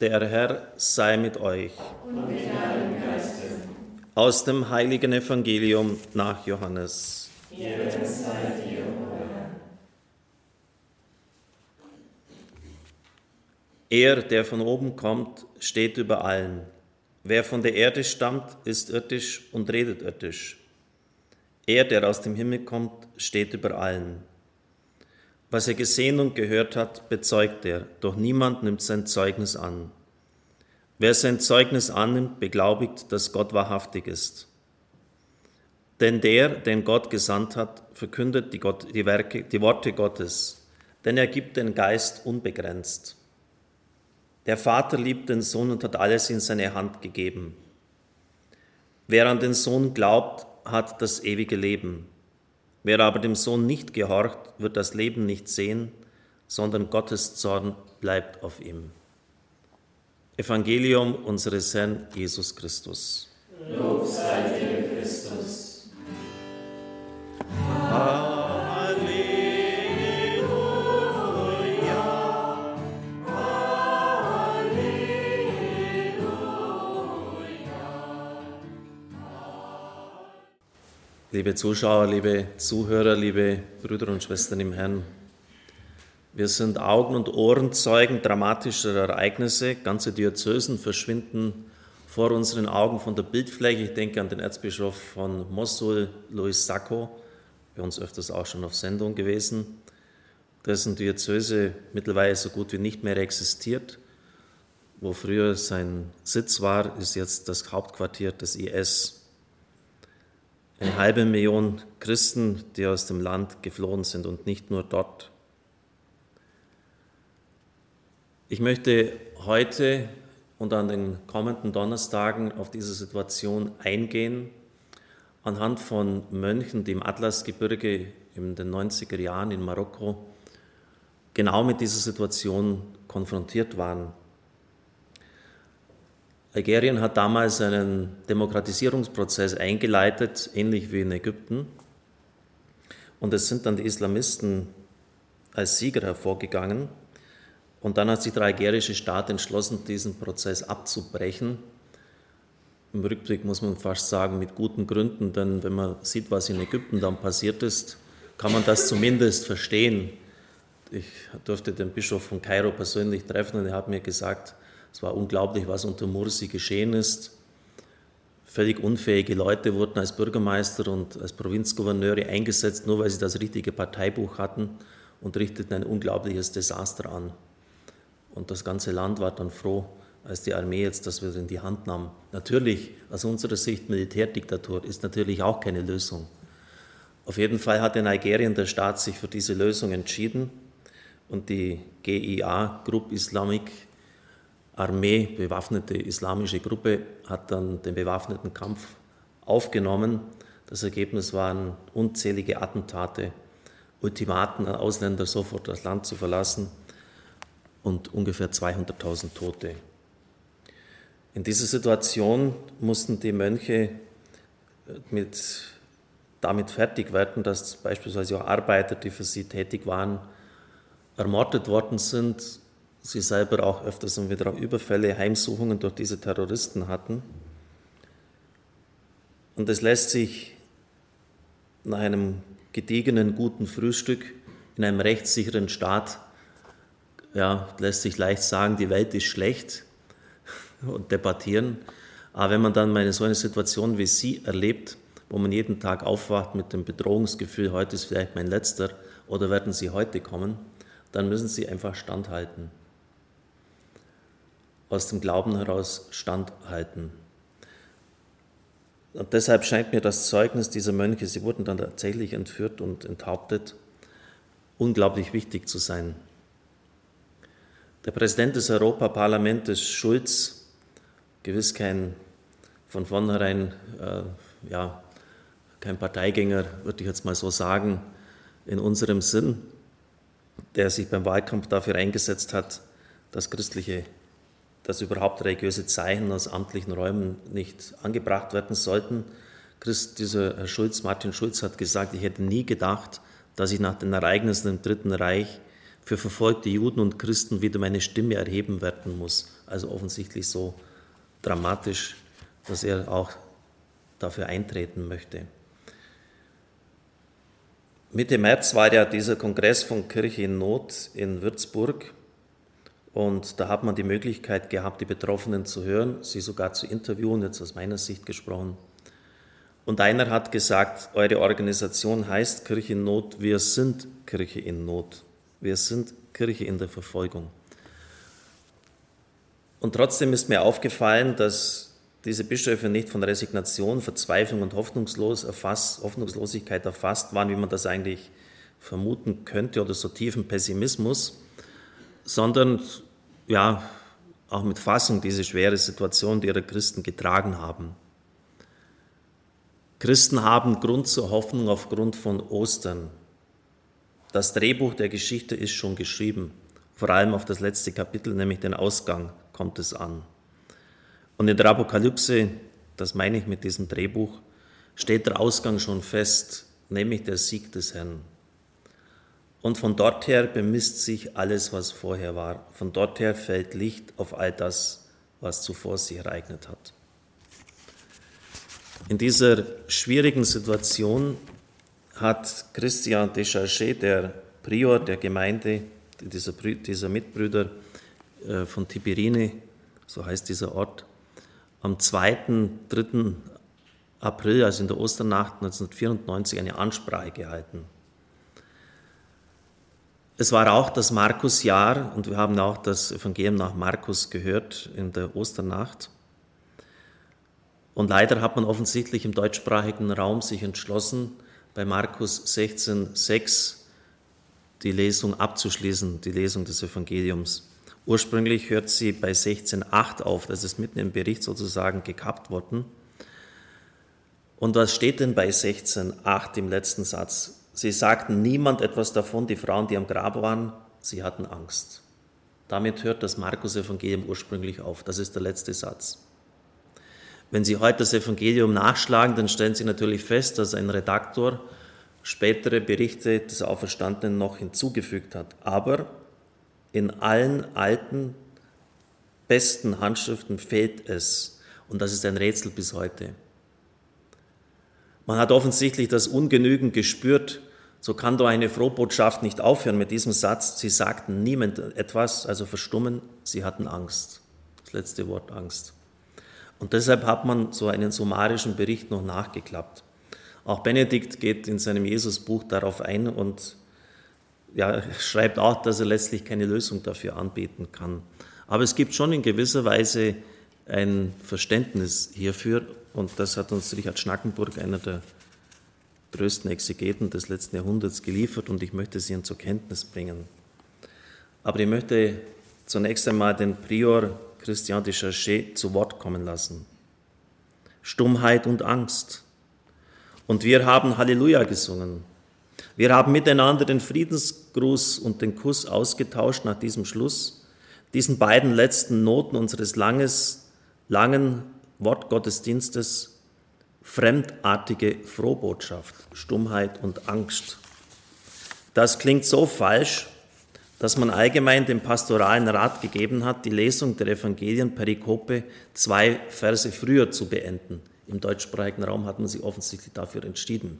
Der Herr sei mit euch. Und mit deinem Geiste. Aus dem heiligen Evangelium nach Johannes. Er, der von oben kommt, steht über allen. Wer von der Erde stammt, ist irdisch und redet irdisch. Er, der aus dem Himmel kommt, steht über allen. Was er gesehen und gehört hat, bezeugt er, doch niemand nimmt sein Zeugnis an. Wer sein Zeugnis annimmt, beglaubigt, dass Gott wahrhaftig ist. Denn der, den Gott gesandt hat, verkündet die, Gott, die, Werke, die Worte Gottes, denn er gibt den Geist unbegrenzt. Der Vater liebt den Sohn und hat alles in seine Hand gegeben. Wer an den Sohn glaubt, hat das ewige Leben. Wer aber dem Sohn nicht gehorcht, wird das Leben nicht sehen, sondern Gottes Zorn bleibt auf ihm. Evangelium unseres Herrn Jesus Christus. Lob sei dir, Christus. Liebe Zuschauer, liebe Zuhörer, liebe Brüder und Schwestern im Herrn, wir sind Augen- und Ohrenzeugen dramatischer Ereignisse. Ganze Diözesen verschwinden vor unseren Augen von der Bildfläche. Ich denke an den Erzbischof von Mosul, Luis Sacco, bei uns öfters auch schon auf Sendung gewesen, dessen Diözese mittlerweile so gut wie nicht mehr existiert. Wo früher sein Sitz war, ist jetzt das Hauptquartier des IS eine halbe Million Christen, die aus dem Land geflohen sind und nicht nur dort. Ich möchte heute und an den kommenden Donnerstagen auf diese Situation eingehen, anhand von Mönchen, die im Atlasgebirge in den 90er Jahren in Marokko genau mit dieser Situation konfrontiert waren. Algerien hat damals einen Demokratisierungsprozess eingeleitet, ähnlich wie in Ägypten. Und es sind dann die Islamisten als Sieger hervorgegangen. Und dann hat sich der algerische Staat entschlossen, diesen Prozess abzubrechen. Im Rückblick muss man fast sagen, mit guten Gründen, denn wenn man sieht, was in Ägypten dann passiert ist, kann man das zumindest verstehen. Ich durfte den Bischof von Kairo persönlich treffen und er hat mir gesagt, es war unglaublich, was unter Mursi geschehen ist. Völlig unfähige Leute wurden als Bürgermeister und als Provinzgouverneure eingesetzt, nur weil sie das richtige Parteibuch hatten und richteten ein unglaubliches Desaster an. Und das ganze Land war dann froh, als die Armee jetzt das wieder in die Hand nahm. Natürlich, aus unserer Sicht, Militärdiktatur ist natürlich auch keine Lösung. Auf jeden Fall hat in Algerien der Staat sich für diese Lösung entschieden und die GIA, Group Islamic Armee, bewaffnete islamische Gruppe, hat dann den bewaffneten Kampf aufgenommen. Das Ergebnis waren unzählige Attentate, Ultimaten an Ausländer, sofort das Land zu verlassen und ungefähr 200.000 Tote. In dieser Situation mussten die Mönche mit, damit fertig werden, dass beispielsweise auch Arbeiter, die für sie tätig waren, ermordet worden sind sie selber auch öfters und wieder auch Überfälle, Heimsuchungen durch diese Terroristen hatten. Und es lässt sich nach einem gediegenen, guten Frühstück in einem rechtssicheren Staat, ja, lässt sich leicht sagen, die Welt ist schlecht und debattieren. Aber wenn man dann mal so eine Situation wie Sie erlebt, wo man jeden Tag aufwacht mit dem Bedrohungsgefühl, heute ist vielleicht mein letzter oder werden Sie heute kommen, dann müssen Sie einfach standhalten aus dem Glauben heraus standhalten. Und deshalb scheint mir das Zeugnis dieser Mönche, sie wurden dann tatsächlich entführt und enthauptet, unglaublich wichtig zu sein. Der Präsident des Europaparlamentes, Schulz, gewiss kein von vornherein, äh, ja, kein Parteigänger, würde ich jetzt mal so sagen, in unserem Sinn, der sich beim Wahlkampf dafür eingesetzt hat, dass christliche dass überhaupt religiöse Zeichen aus amtlichen Räumen nicht angebracht werden sollten. Christ, dieser Herr Schulz, Martin Schulz hat gesagt, ich hätte nie gedacht, dass ich nach den Ereignissen im Dritten Reich für verfolgte Juden und Christen wieder meine Stimme erheben werden muss. Also offensichtlich so dramatisch, dass er auch dafür eintreten möchte. Mitte März war ja dieser Kongress von Kirche in Not in Würzburg und da hat man die Möglichkeit gehabt, die Betroffenen zu hören, sie sogar zu interviewen, jetzt aus meiner Sicht gesprochen. Und einer hat gesagt, eure Organisation heißt Kirche in Not, wir sind Kirche in Not, wir sind Kirche in der Verfolgung. Und trotzdem ist mir aufgefallen, dass diese Bischöfe nicht von Resignation, Verzweiflung und Hoffnungslos erfasst, Hoffnungslosigkeit erfasst waren, wie man das eigentlich vermuten könnte, oder so tiefen Pessimismus, sondern ja, auch mit Fassung diese schwere Situation, die ihre Christen getragen haben. Christen haben Grund zur Hoffnung aufgrund von Ostern. Das Drehbuch der Geschichte ist schon geschrieben. Vor allem auf das letzte Kapitel, nämlich den Ausgang, kommt es an. Und in der Apokalypse, das meine ich mit diesem Drehbuch, steht der Ausgang schon fest, nämlich der Sieg des Herrn. Und von dort her bemisst sich alles, was vorher war. Von dort her fällt Licht auf all das, was zuvor sich ereignet hat. In dieser schwierigen Situation hat Christian Descharget, der Prior der Gemeinde, dieser, dieser Mitbrüder äh, von Tiberine, so heißt dieser Ort, am 2., 3. April, also in der Osternacht 1994, eine Ansprache gehalten. Es war auch das Markusjahr und wir haben auch das Evangelium nach Markus gehört in der Osternacht. Und leider hat man offensichtlich im deutschsprachigen Raum sich entschlossen, bei Markus 16,6 die Lesung abzuschließen, die Lesung des Evangeliums. Ursprünglich hört sie bei 16.8 auf, das ist mitten im Bericht sozusagen gekappt worden. Und was steht denn bei 16.8 im letzten Satz? Sie sagten niemand etwas davon, die Frauen, die am Grab waren, sie hatten Angst. Damit hört das Markus-Evangelium ursprünglich auf. Das ist der letzte Satz. Wenn Sie heute das Evangelium nachschlagen, dann stellen Sie natürlich fest, dass ein Redaktor spätere Berichte des Auferstandenen noch hinzugefügt hat. Aber in allen alten, besten Handschriften fehlt es. Und das ist ein Rätsel bis heute. Man hat offensichtlich das ungenügend gespürt. So kann doch eine Frohbotschaft nicht aufhören mit diesem Satz. Sie sagten niemand etwas, also verstummen, sie hatten Angst. Das letzte Wort Angst. Und deshalb hat man so einen summarischen Bericht noch nachgeklappt. Auch Benedikt geht in seinem Jesusbuch darauf ein und ja, schreibt auch, dass er letztlich keine Lösung dafür anbieten kann. Aber es gibt schon in gewisser Weise ein Verständnis hierfür und das hat uns Richard Schnackenburg, einer der größten Exegeten des letzten Jahrhunderts, geliefert und ich möchte sie Ihnen zur Kenntnis bringen. Aber ich möchte zunächst einmal den Prior Christian de Charchet zu Wort kommen lassen. Stummheit und Angst. Und wir haben Halleluja gesungen. Wir haben miteinander den Friedensgruß und den Kuss ausgetauscht nach diesem Schluss, diesen beiden letzten Noten unseres langes, langen Wortgottesdienstes, fremdartige Frohbotschaft, Stummheit und Angst. Das klingt so falsch, dass man allgemein dem pastoralen Rat gegeben hat, die Lesung der Evangelien Perikope zwei Verse früher zu beenden. Im deutschsprachigen Raum hat man sich offensichtlich dafür entschieden.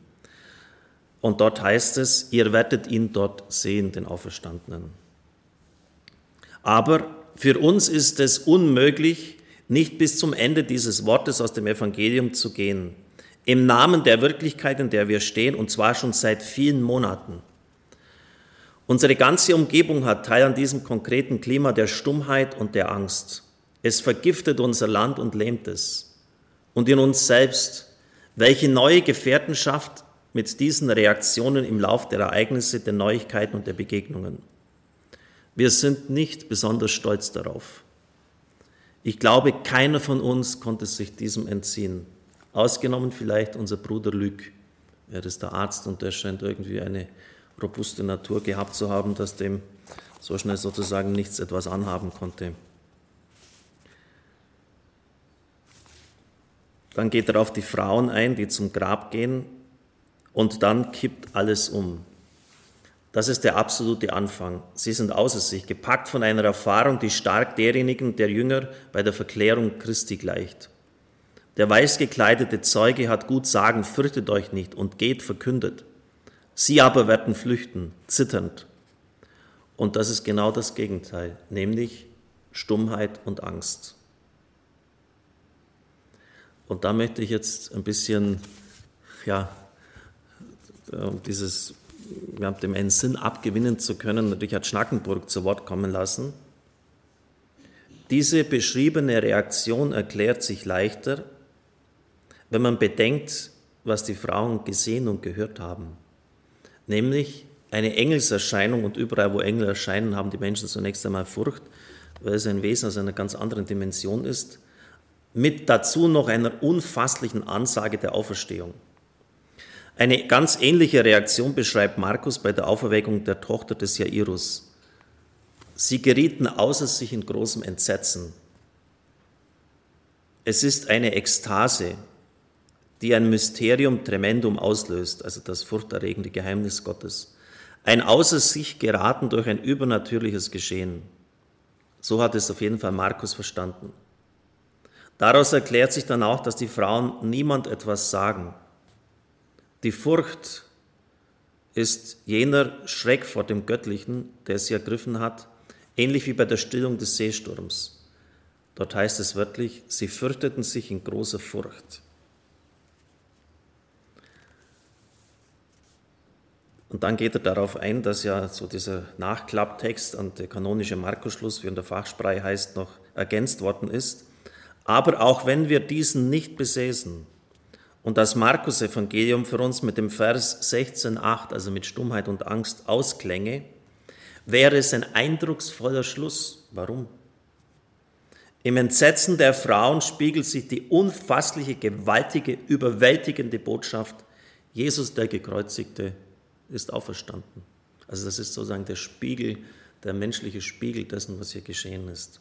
Und dort heißt es, ihr werdet ihn dort sehen, den Auferstandenen. Aber für uns ist es unmöglich, nicht bis zum Ende dieses Wortes aus dem Evangelium zu gehen. Im Namen der Wirklichkeit, in der wir stehen, und zwar schon seit vielen Monaten. Unsere ganze Umgebung hat Teil an diesem konkreten Klima der Stummheit und der Angst. Es vergiftet unser Land und lähmt es. Und in uns selbst, welche neue Gefährtenschaft mit diesen Reaktionen im Lauf der Ereignisse, der Neuigkeiten und der Begegnungen. Wir sind nicht besonders stolz darauf. Ich glaube, keiner von uns konnte sich diesem entziehen. Ausgenommen vielleicht unser Bruder Lüg. Er ist der Arzt und der scheint irgendwie eine robuste Natur gehabt zu haben, dass dem so schnell sozusagen nichts etwas anhaben konnte. Dann geht er auf die Frauen ein, die zum Grab gehen und dann kippt alles um. Das ist der absolute Anfang. Sie sind außer sich, gepackt von einer Erfahrung, die stark derjenigen der Jünger bei der Verklärung Christi gleicht. Der weiß gekleidete Zeuge hat gut sagen, fürchtet euch nicht und geht verkündet. Sie aber werden flüchten, zitternd. Und das ist genau das Gegenteil, nämlich Stummheit und Angst. Und da möchte ich jetzt ein bisschen, ja, dieses, ja, dem einen Sinn abgewinnen zu können, Richard Schnackenburg zu Wort kommen lassen. Diese beschriebene Reaktion erklärt sich leichter, wenn man bedenkt, was die Frauen gesehen und gehört haben nämlich eine Engelserscheinung und überall, wo Engel erscheinen, haben die Menschen zunächst einmal Furcht, weil es ein Wesen aus einer ganz anderen Dimension ist, mit dazu noch einer unfasslichen Ansage der Auferstehung. Eine ganz ähnliche Reaktion beschreibt Markus bei der Auferweckung der Tochter des Jairus. Sie gerieten außer sich in großem Entsetzen. Es ist eine Ekstase, die ein Mysterium tremendum auslöst, also das furchterregende Geheimnis Gottes. Ein außer sich geraten durch ein übernatürliches Geschehen. So hat es auf jeden Fall Markus verstanden. Daraus erklärt sich dann auch, dass die Frauen niemand etwas sagen. Die Furcht ist jener Schreck vor dem Göttlichen, der sie ergriffen hat, ähnlich wie bei der Stillung des Seesturms. Dort heißt es wörtlich, sie fürchteten sich in großer Furcht. Und dann geht er darauf ein, dass ja so dieser Nachklapptext an der kanonische Markusschluss, wie in der Fachsprache heißt, noch ergänzt worden ist. Aber auch wenn wir diesen nicht besäßen und das Markus-Evangelium für uns mit dem Vers 16,8, also mit Stummheit und Angst, ausklänge, wäre es ein eindrucksvoller Schluss. Warum? Im Entsetzen der Frauen spiegelt sich die unfassliche, gewaltige, überwältigende Botschaft, Jesus der Gekreuzigte ist auferstanden. Also das ist sozusagen der Spiegel, der menschliche Spiegel dessen, was hier geschehen ist.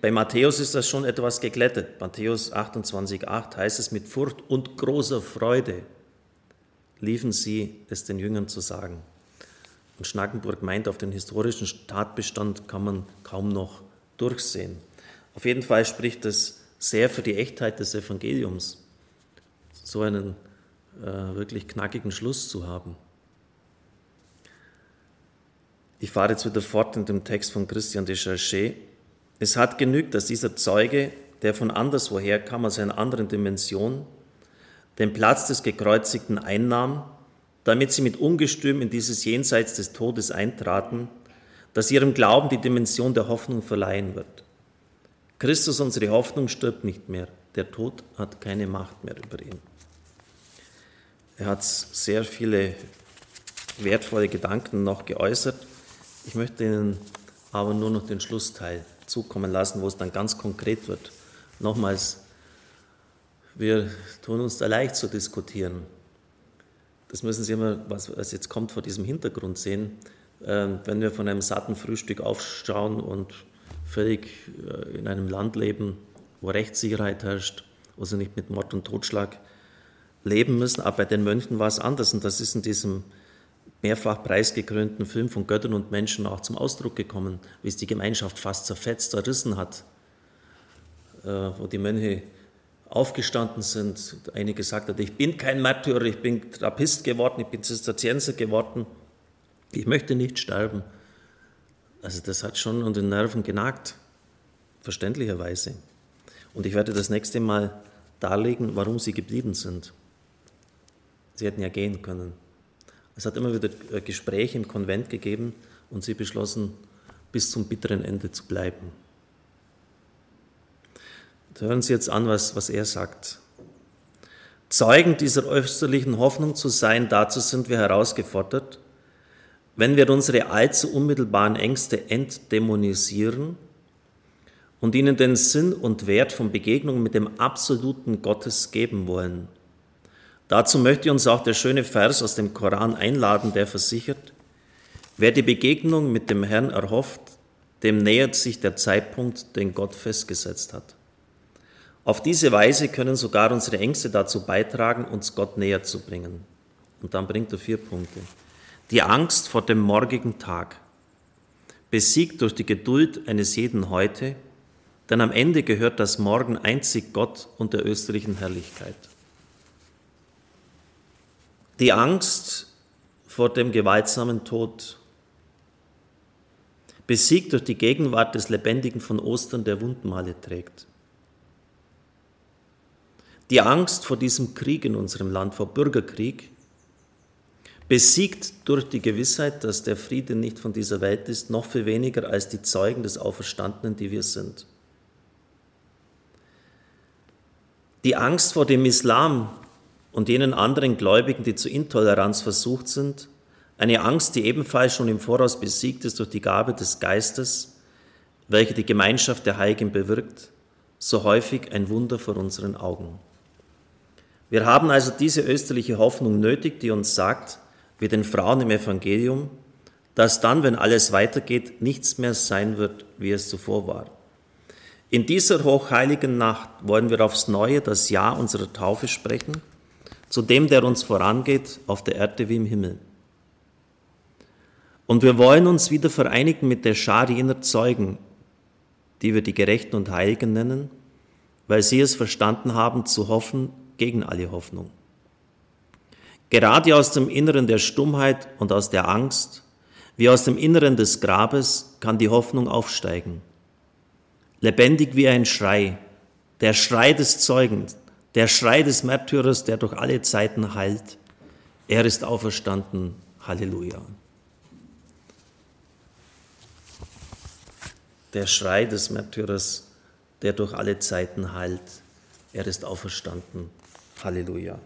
Bei Matthäus ist das schon etwas geglättet. Matthäus 28,8 heißt es, mit Furcht und großer Freude liefen sie, es den Jüngern zu sagen. Und Schnackenburg meint, auf den historischen Tatbestand kann man kaum noch durchsehen. Auf jeden Fall spricht es sehr für die Echtheit des Evangeliums, so einen äh, wirklich knackigen Schluss zu haben. Ich fahre jetzt wieder fort in dem Text von Christian de Cherchet. Es hat genügt, dass dieser Zeuge, der von anderswoher kam, aus einer anderen Dimension, den Platz des Gekreuzigten einnahm, damit sie mit Ungestüm in dieses Jenseits des Todes eintraten, dass ihrem Glauben die Dimension der Hoffnung verleihen wird. Christus, unsere Hoffnung, stirbt nicht mehr. Der Tod hat keine Macht mehr über ihn. Er hat sehr viele wertvolle Gedanken noch geäußert. Ich möchte Ihnen aber nur noch den Schlussteil zukommen lassen, wo es dann ganz konkret wird. Nochmals, wir tun uns da leicht zu diskutieren. Das müssen Sie immer, was, was jetzt kommt, vor diesem Hintergrund sehen. Ähm, wenn wir von einem satten Frühstück aufschauen und völlig äh, in einem Land leben, wo Rechtssicherheit herrscht, wo sie nicht mit Mord und Totschlag leben müssen. Aber bei den Mönchen war es anders und das ist in diesem mehrfach preisgekrönten Film von Göttern und Menschen auch zum Ausdruck gekommen, wie es die Gemeinschaft fast zerfetzt, zerrissen hat, äh, wo die Mönche aufgestanden sind. Eine gesagt hat, ich bin kein Märtyrer, ich bin Trappist geworden, ich bin Zisterzienser geworden, ich möchte nicht sterben. Also das hat schon an den Nerven genagt, verständlicherweise. Und ich werde das nächste Mal darlegen, warum sie geblieben sind. Sie hätten ja gehen können. Es hat immer wieder äh, Gespräche im Konvent gegeben und sie beschlossen, bis zum bitteren Ende zu bleiben. Hören Sie jetzt an, was, was er sagt. Zeugen dieser österlichen Hoffnung zu sein, dazu sind wir herausgefordert, wenn wir unsere allzu unmittelbaren Ängste entdämonisieren und ihnen den Sinn und Wert von Begegnungen mit dem absoluten Gottes geben wollen – Dazu möchte uns auch der schöne Vers aus dem Koran einladen, der versichert, wer die Begegnung mit dem Herrn erhofft, dem nähert sich der Zeitpunkt, den Gott festgesetzt hat. Auf diese Weise können sogar unsere Ängste dazu beitragen, uns Gott näher zu bringen. Und dann bringt er vier Punkte. die Angst vor dem morgigen Tag, besiegt durch die Geduld eines jeden heute, denn am Ende gehört das Morgen einzig Gott und der österlichen Herrlichkeit. Die Angst vor dem gewaltsamen Tod, besiegt durch die Gegenwart des Lebendigen von Ostern, der Wundmale trägt. Die Angst vor diesem Krieg in unserem Land, vor Bürgerkrieg, besiegt durch die Gewissheit, dass der Friede nicht von dieser Welt ist, noch viel weniger als die Zeugen des Auferstandenen, die wir sind. Die Angst vor dem Islam und jenen anderen Gläubigen, die zu Intoleranz versucht sind, eine Angst, die ebenfalls schon im Voraus besiegt ist durch die Gabe des Geistes, welche die Gemeinschaft der Heiligen bewirkt, so häufig ein Wunder vor unseren Augen. Wir haben also diese österliche Hoffnung nötig, die uns sagt, wie den Frauen im Evangelium, dass dann, wenn alles weitergeht, nichts mehr sein wird, wie es zuvor war. In dieser hochheiligen Nacht wollen wir aufs Neue das Ja unserer Taufe sprechen, zu dem, der uns vorangeht, auf der Erde wie im Himmel. Und wir wollen uns wieder vereinigen mit der Schar jener Zeugen, die wir die Gerechten und Heiligen nennen, weil sie es verstanden haben zu hoffen gegen alle Hoffnung. Gerade aus dem Inneren der Stummheit und aus der Angst, wie aus dem Inneren des Grabes, kann die Hoffnung aufsteigen. Lebendig wie ein Schrei, der Schrei des Zeugen, der Schrei des Märtyrers, der durch alle Zeiten heilt. Er ist auferstanden. Halleluja. Der Schrei des Märtyrers, der durch alle Zeiten heilt. Er ist auferstanden. Halleluja.